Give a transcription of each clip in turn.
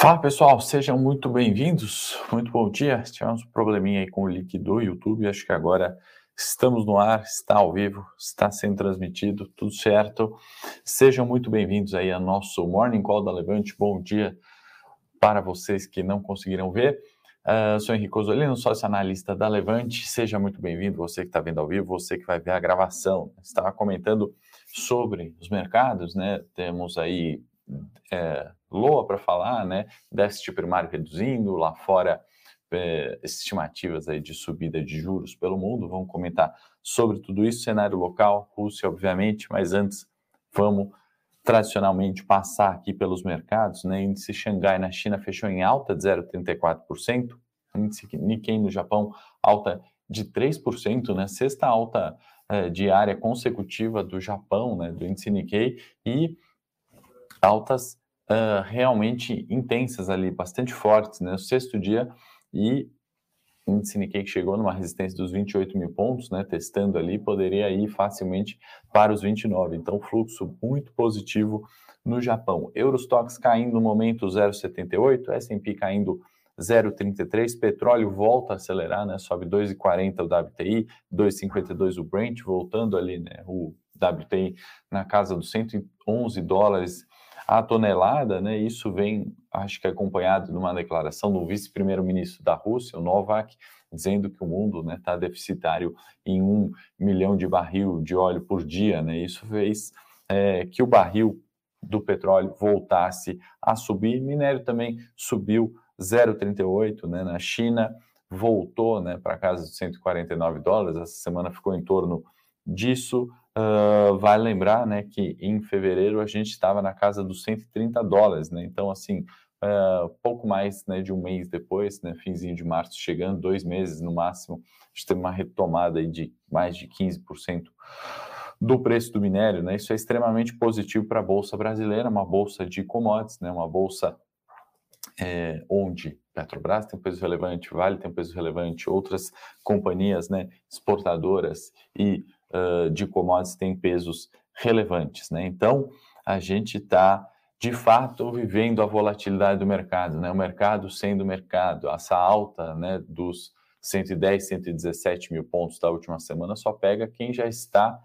Fala pessoal, sejam muito bem-vindos, muito bom dia. Tivemos um probleminha aí com o link do YouTube, acho que agora estamos no ar, está ao vivo, está sendo transmitido, tudo certo. Sejam muito bem-vindos aí ao nosso Morning Call da Levante. Bom dia para vocês que não conseguiram ver. Uh, sou Henrique Osolino, sócio analista da Levante. Seja muito bem-vindo, você que está vendo ao vivo, você que vai ver a gravação. Estava comentando sobre os mercados, né? Temos aí é, LOA para falar, né? Déficit primário reduzindo, lá fora é, estimativas aí de subida de juros pelo mundo. Vamos comentar sobre tudo isso, cenário local, Rússia, obviamente, mas antes vamos tradicionalmente passar aqui pelos mercados, né? Índice Xangai na China fechou em alta de 0,34%, índice Nikkei no Japão alta de 3%, né? Sexta alta é, diária consecutiva do Japão, né? Do índice Nikkei e altas uh, realmente intensas ali, bastante fortes, né? O sexto dia e o índice Nikkei que chegou numa resistência dos 28 mil pontos, né? Testando ali, poderia ir facilmente para os 29. Então, fluxo muito positivo no Japão. Eurostox caindo no momento 0,78, S&P caindo 0,33, petróleo volta a acelerar, né? Sobe 2,40 o WTI, 2,52 o Brent, voltando ali, né? O WTI na casa dos 111 dólares a tonelada, né? Isso vem, acho que acompanhado de uma declaração do vice-primeiro-ministro da Rússia, o Novak, dizendo que o mundo está né, tá deficitário em um milhão de barril de óleo por dia, né? Isso fez é, que o barril do petróleo voltasse a subir. Minério também subiu 0,38, né? Na China voltou, né, para casa de 149 dólares. Essa semana ficou em torno disso. Uh, vale lembrar, né, que em fevereiro a gente estava na casa dos 130 dólares, né? Então, assim, uh, pouco mais né, de um mês depois, né, finzinho de março, chegando dois meses no máximo, a gente teve uma retomada aí de mais de 15% do preço do minério, né? Isso é extremamente positivo para a bolsa brasileira, uma bolsa de commodities, né? Uma bolsa é, onde Petrobras tem um peso relevante, Vale tem um peso relevante, outras companhias, né, exportadoras e uh, de commodities têm pesos relevantes. Né? Então, a gente está, de fato, vivendo a volatilidade do mercado, né? o mercado sendo mercado, essa alta né, dos 110, 117 mil pontos da última semana só pega quem já está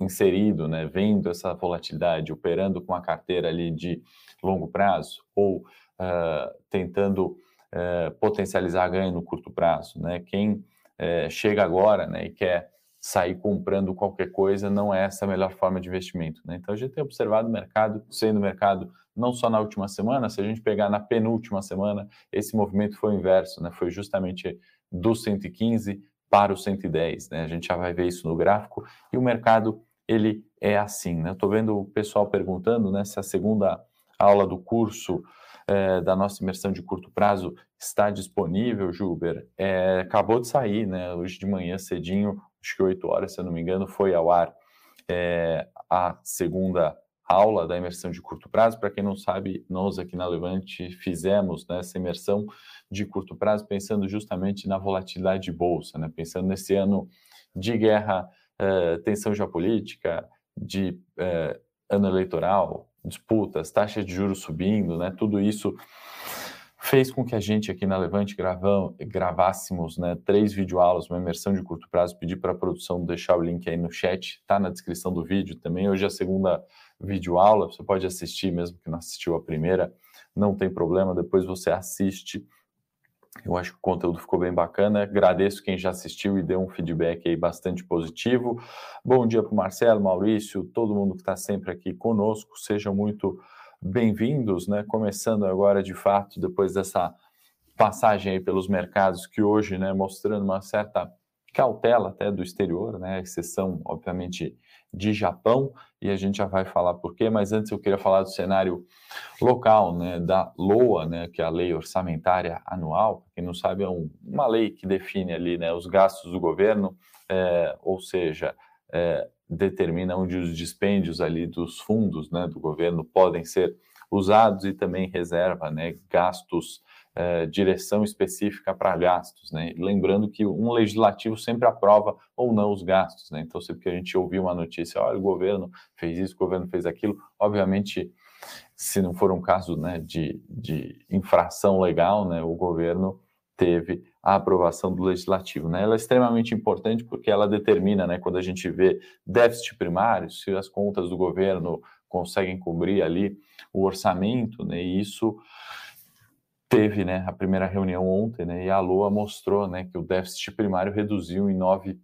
inserido, né, vendo essa volatilidade, operando com a carteira ali de longo prazo ou uh, tentando uh, potencializar ganho no curto prazo, né? Quem uh, chega agora, né, e quer sair comprando qualquer coisa não é essa a melhor forma de investimento. Né? Então a gente tem observado o mercado sendo mercado não só na última semana, se a gente pegar na penúltima semana, esse movimento foi o inverso, né? foi justamente do 115 para o 110. Né? A gente já vai ver isso no gráfico e o mercado ele é assim. Né? Estou vendo o pessoal perguntando né, se a segunda aula do curso é, da nossa imersão de curto prazo está disponível, Juber. É, acabou de sair, né? Hoje de manhã cedinho acho que 8 horas, se eu não me engano, foi ao ar é, a segunda aula da imersão de curto prazo. Para quem não sabe, nós aqui na Levante fizemos né, essa imersão de curto prazo pensando justamente na volatilidade de bolsa, né, pensando nesse ano de guerra, é, tensão geopolítica, de é, ano eleitoral, disputas, taxas de juros subindo, né, tudo isso fez com que a gente aqui na Levante gravam, gravássemos né, três videoaulas, uma imersão de curto prazo. Pedi para a produção deixar o link aí no chat, está na descrição do vídeo também. Hoje é a segunda videoaula, você pode assistir mesmo que não assistiu a primeira, não tem problema, depois você assiste. Eu acho que o conteúdo ficou bem bacana. Agradeço quem já assistiu e deu um feedback aí bastante positivo. Bom dia para o Marcelo, Maurício, todo mundo que está sempre aqui conosco. Sejam muito bem-vindos, né? Começando agora de fato, depois dessa passagem aí pelos mercados que hoje, né, mostrando uma certa cautela até do exterior, né, exceção, obviamente, de Japão, e a gente já vai falar por quê, mas antes eu queria falar do cenário local, né, da LOA, né, que é a Lei Orçamentária Anual, quem não sabe é um, uma lei que define ali, né, os gastos do governo, é, ou seja, é, determina onde os dispêndios ali dos fundos né, do governo podem ser usados e também reserva né, gastos, eh, direção específica para gastos. Né? Lembrando que um legislativo sempre aprova ou não os gastos. Né? Então, sempre que a gente ouvir uma notícia, olha, o governo fez isso, o governo fez aquilo, obviamente se não for um caso né, de, de infração legal, né, o governo teve a aprovação do legislativo. Né? Ela é extremamente importante porque ela determina, né, quando a gente vê déficit primário, se as contas do governo conseguem cobrir ali o orçamento, né, e isso teve né, a primeira reunião ontem, né, e a LOA mostrou né, que o déficit primário reduziu em 9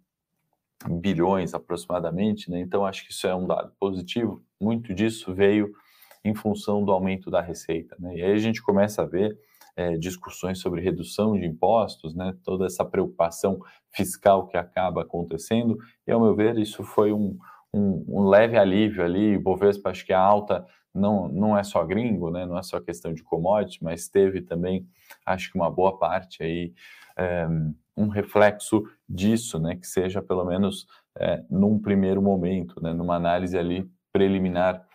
bilhões aproximadamente, né, então acho que isso é um dado positivo. Muito disso veio em função do aumento da receita. Né, e aí a gente começa a ver é, discussões sobre redução de impostos, né, toda essa preocupação fiscal que acaba acontecendo, e ao meu ver isso foi um, um, um leve alívio ali, o Bovespa acho que a alta não, não é só gringo, né, não é só questão de commodities, mas teve também, acho que uma boa parte aí, é, um reflexo disso, né, que seja pelo menos é, num primeiro momento, né, numa análise ali preliminar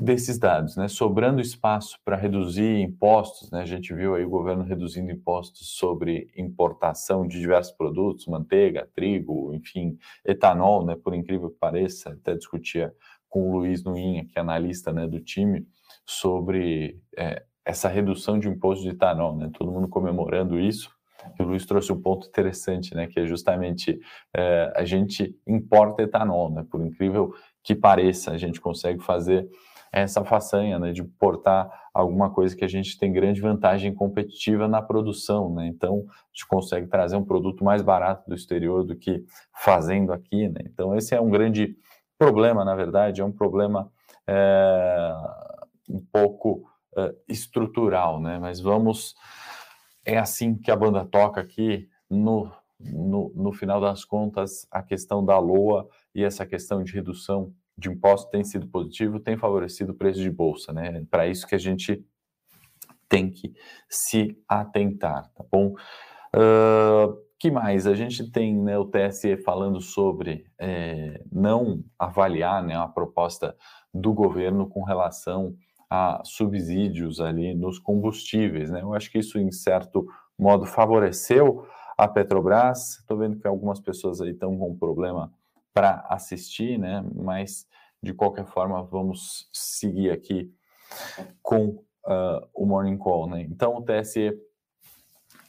desses dados, né? Sobrando espaço para reduzir impostos, né? A gente viu aí o governo reduzindo impostos sobre importação de diversos produtos, manteiga, trigo, enfim, etanol, né? Por incrível que pareça, até discutia com o Luiz Nuinha, que é analista, né, do time, sobre é, essa redução de imposto de etanol, né? Todo mundo comemorando isso. E o Luiz trouxe um ponto interessante, né? Que é justamente é, a gente importa etanol, né? Por incrível que pareça, a gente consegue fazer essa façanha né, de portar alguma coisa que a gente tem grande vantagem competitiva na produção, né? Então a gente consegue trazer um produto mais barato do exterior do que fazendo aqui, né? Então esse é um grande problema, na verdade, é um problema é, um pouco é, estrutural, né? Mas vamos, é assim que a banda toca aqui no, no, no final das contas, a questão da LOA e essa questão de redução de imposto tem sido positivo, tem favorecido o preço de bolsa, né? Para isso que a gente tem que se atentar, tá bom? Uh, que mais? A gente tem né, o TSE falando sobre é, não avaliar né, a proposta do governo com relação a subsídios ali nos combustíveis, né? Eu acho que isso, em certo modo, favoreceu a Petrobras. Estou vendo que algumas pessoas aí estão com problema para assistir, né? Mas de qualquer forma vamos seguir aqui com uh, o Morning Call, né? Então o TSE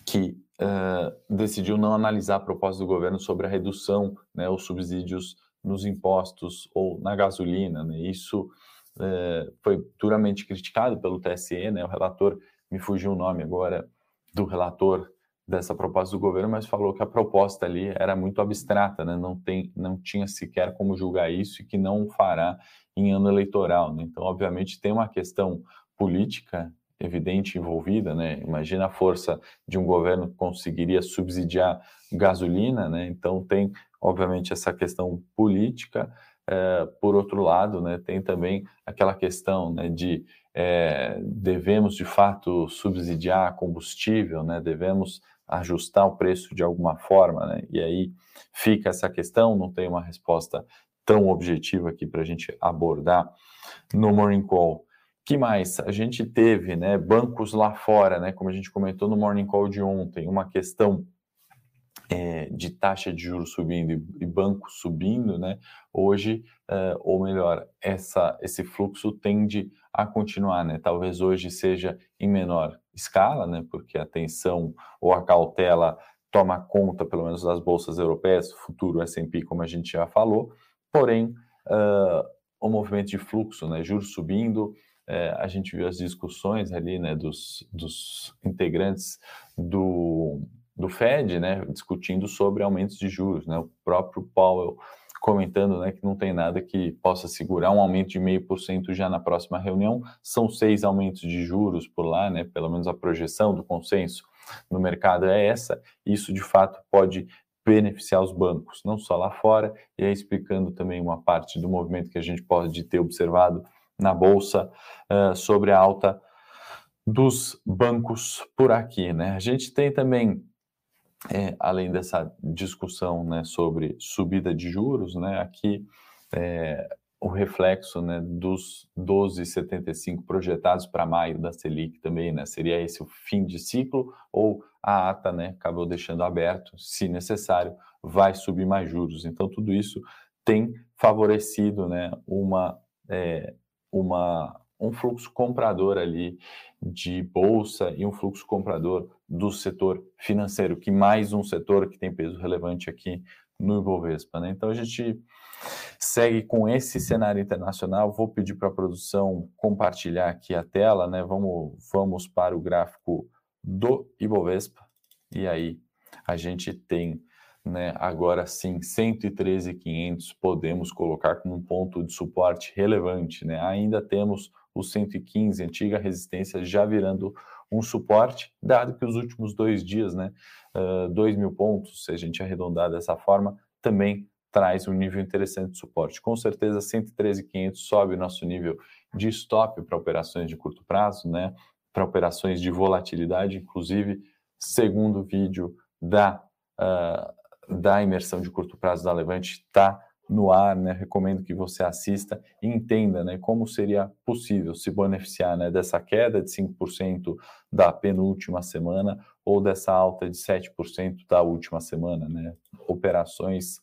que uh, decidiu não analisar a proposta do governo sobre a redução, né, os subsídios nos impostos ou na gasolina, né? Isso uh, foi duramente criticado pelo TSE, né? O relator me fugiu o nome agora do relator dessa proposta do governo, mas falou que a proposta ali era muito abstrata, né? não, tem, não tinha sequer como julgar isso e que não fará em ano eleitoral. Né? Então, obviamente, tem uma questão política evidente envolvida, né? Imagina a força de um governo que conseguiria subsidiar gasolina, né? Então tem, obviamente, essa questão política. É, por outro lado, né, tem também aquela questão né, de é, devemos de fato subsidiar combustível, né? Devemos ajustar o preço de alguma forma, né? E aí fica essa questão, não tem uma resposta tão objetiva aqui para a gente abordar no Morning Call. que mais? A gente teve, né, bancos lá fora, né, como a gente comentou no Morning Call de ontem, uma questão é, de taxa de juros subindo e, banco subindo, né, hoje, é, ou melhor, essa, esse fluxo tende a continuar, né, talvez hoje seja em menor escala, né, porque a tensão ou a cautela toma conta, pelo menos, das bolsas europeias, futuro S&P, como a gente já falou, porém, uh, o movimento de fluxo, né, juros subindo, uh, a gente viu as discussões ali, né, dos, dos integrantes do, do Fed, né, discutindo sobre aumentos de juros, né, o próprio Powell comentando né, que não tem nada que possa segurar um aumento de meio por cento já na próxima reunião. São seis aumentos de juros por lá, né, pelo menos a projeção do consenso no mercado é essa. Isso de fato pode beneficiar os bancos, não só lá fora, e aí explicando também uma parte do movimento que a gente pode ter observado na bolsa uh, sobre a alta dos bancos por aqui, né? A gente tem também é, além dessa discussão né, sobre subida de juros, né, aqui é, o reflexo né, dos 12,75 projetados para maio da Selic também, né, seria esse o fim de ciclo ou a ata né, acabou deixando aberto, se necessário, vai subir mais juros. Então, tudo isso tem favorecido né, uma, é, uma um fluxo comprador ali de bolsa e um fluxo comprador do setor financeiro, que mais um setor que tem peso relevante aqui no Ibovespa. Né? Então a gente segue com esse cenário internacional. Vou pedir para a produção compartilhar aqui a tela, né? Vamos, vamos para o gráfico do Ibovespa e aí a gente tem né, agora sim 113.500 podemos colocar como um ponto de suporte relevante, né? Ainda temos o 115, antiga resistência, já virando um suporte, dado que os últimos dois dias, né, uh, 2 mil pontos, se a gente arredondar dessa forma, também traz um nível interessante de suporte. Com certeza, 113.500 sobe o nosso nível de stop para operações de curto prazo, né, para operações de volatilidade, inclusive, segundo vídeo da, uh, da imersão de curto prazo da Levante, está no ar, né? Recomendo que você assista e entenda, né, como seria possível se beneficiar, né, dessa queda de 5% da penúltima semana ou dessa alta de 7% da última semana, né? Operações,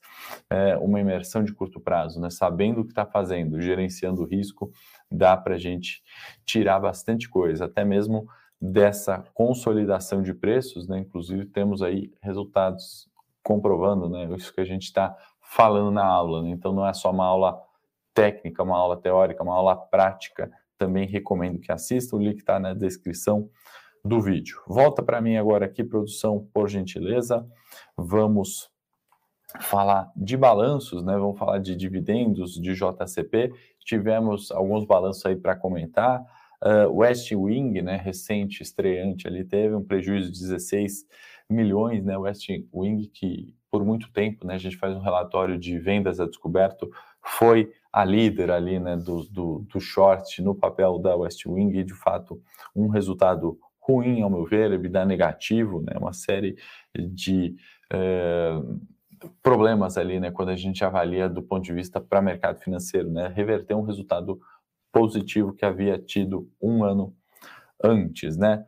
é, uma imersão de curto prazo, né? Sabendo o que está fazendo, gerenciando o risco, dá para a gente tirar bastante coisa, até mesmo dessa consolidação de preços, né? Inclusive temos aí resultados comprovando, né? Isso que a gente está falando na aula. Né? Então, não é só uma aula técnica, uma aula teórica, uma aula prática. Também recomendo que assista. O link está na descrição do vídeo. Volta para mim agora aqui, produção, por gentileza. Vamos falar de balanços, né? Vamos falar de dividendos de JCP. Tivemos alguns balanços aí para comentar. Uh, West Wing, né, recente estreante ali, teve um prejuízo de 16 milhões, né? West Wing que por muito tempo, né, a gente faz um relatório de vendas a descoberto, foi a líder ali né, do, do, do short no papel da West Wing e, de fato, um resultado ruim, ao meu ver, EBITDA negativo, né, uma série de é, problemas ali, né, quando a gente avalia do ponto de vista para mercado financeiro, né, reverter um resultado positivo que havia tido um ano antes, né.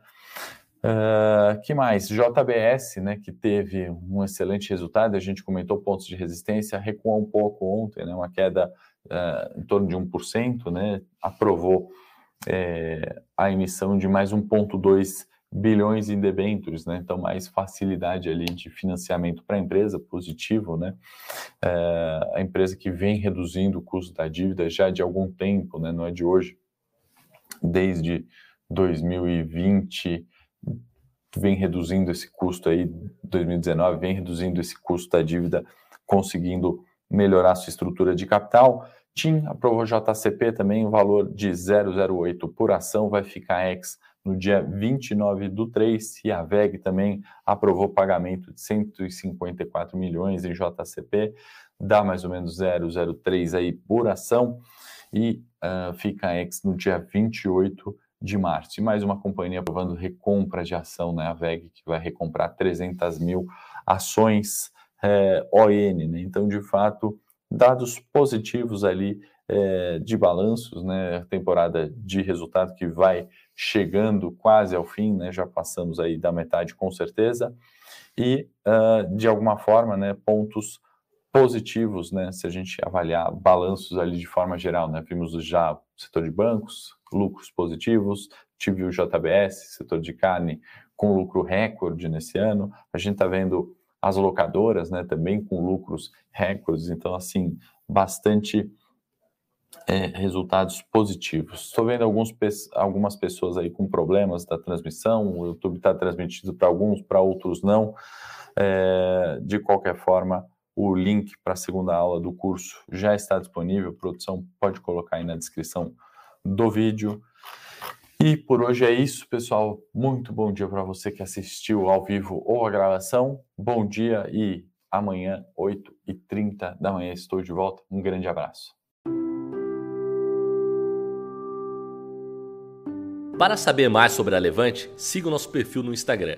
Uh, que mais? JBS, né, que teve um excelente resultado, a gente comentou pontos de resistência, recuou um pouco ontem, né, uma queda uh, em torno de 1%, né, aprovou é, a emissão de mais 1,2 bilhões em debêntures, né, então mais facilidade ali de financiamento para a empresa, positivo, né, uh, a empresa que vem reduzindo o custo da dívida já de algum tempo, né, não é de hoje, desde 2020, vem reduzindo esse custo aí, 2019 vem reduzindo esse custo da dívida, conseguindo melhorar sua estrutura de capital. TIM aprovou JCP também, o valor de 0,08 por ação, vai ficar ex no dia 29 do 3, e a VEG também aprovou pagamento de 154 milhões em JCP, dá mais ou menos 0,03 aí por ação, e uh, fica ex no dia 28 de março. E mais uma companhia aprovando recompra de ação, né? A VEG, que vai recomprar 300 mil ações é, ON, né? Então, de fato, dados positivos ali é, de balanços, né? Temporada de resultado que vai chegando quase ao fim, né? Já passamos aí da metade com certeza. E, uh, de alguma forma, né? Pontos positivos, né? Se a gente avaliar balanços ali de forma geral, né? Vimos já o setor de bancos, lucros positivos, tive o JBS, setor de carne, com lucro recorde nesse ano. A gente está vendo as locadoras, né? Também com lucros recordes. Então, assim, bastante é, resultados positivos. Estou vendo alguns, algumas pessoas aí com problemas da transmissão. O YouTube está transmitido para alguns, para outros não. É, de qualquer forma, o link para a segunda aula do curso já está disponível. A produção pode colocar aí na descrição do vídeo. E por hoje é isso, pessoal. Muito bom dia para você que assistiu ao vivo ou a gravação. Bom dia e amanhã, 8h30 da manhã, estou de volta. Um grande abraço. Para saber mais sobre a Levante, siga o nosso perfil no Instagram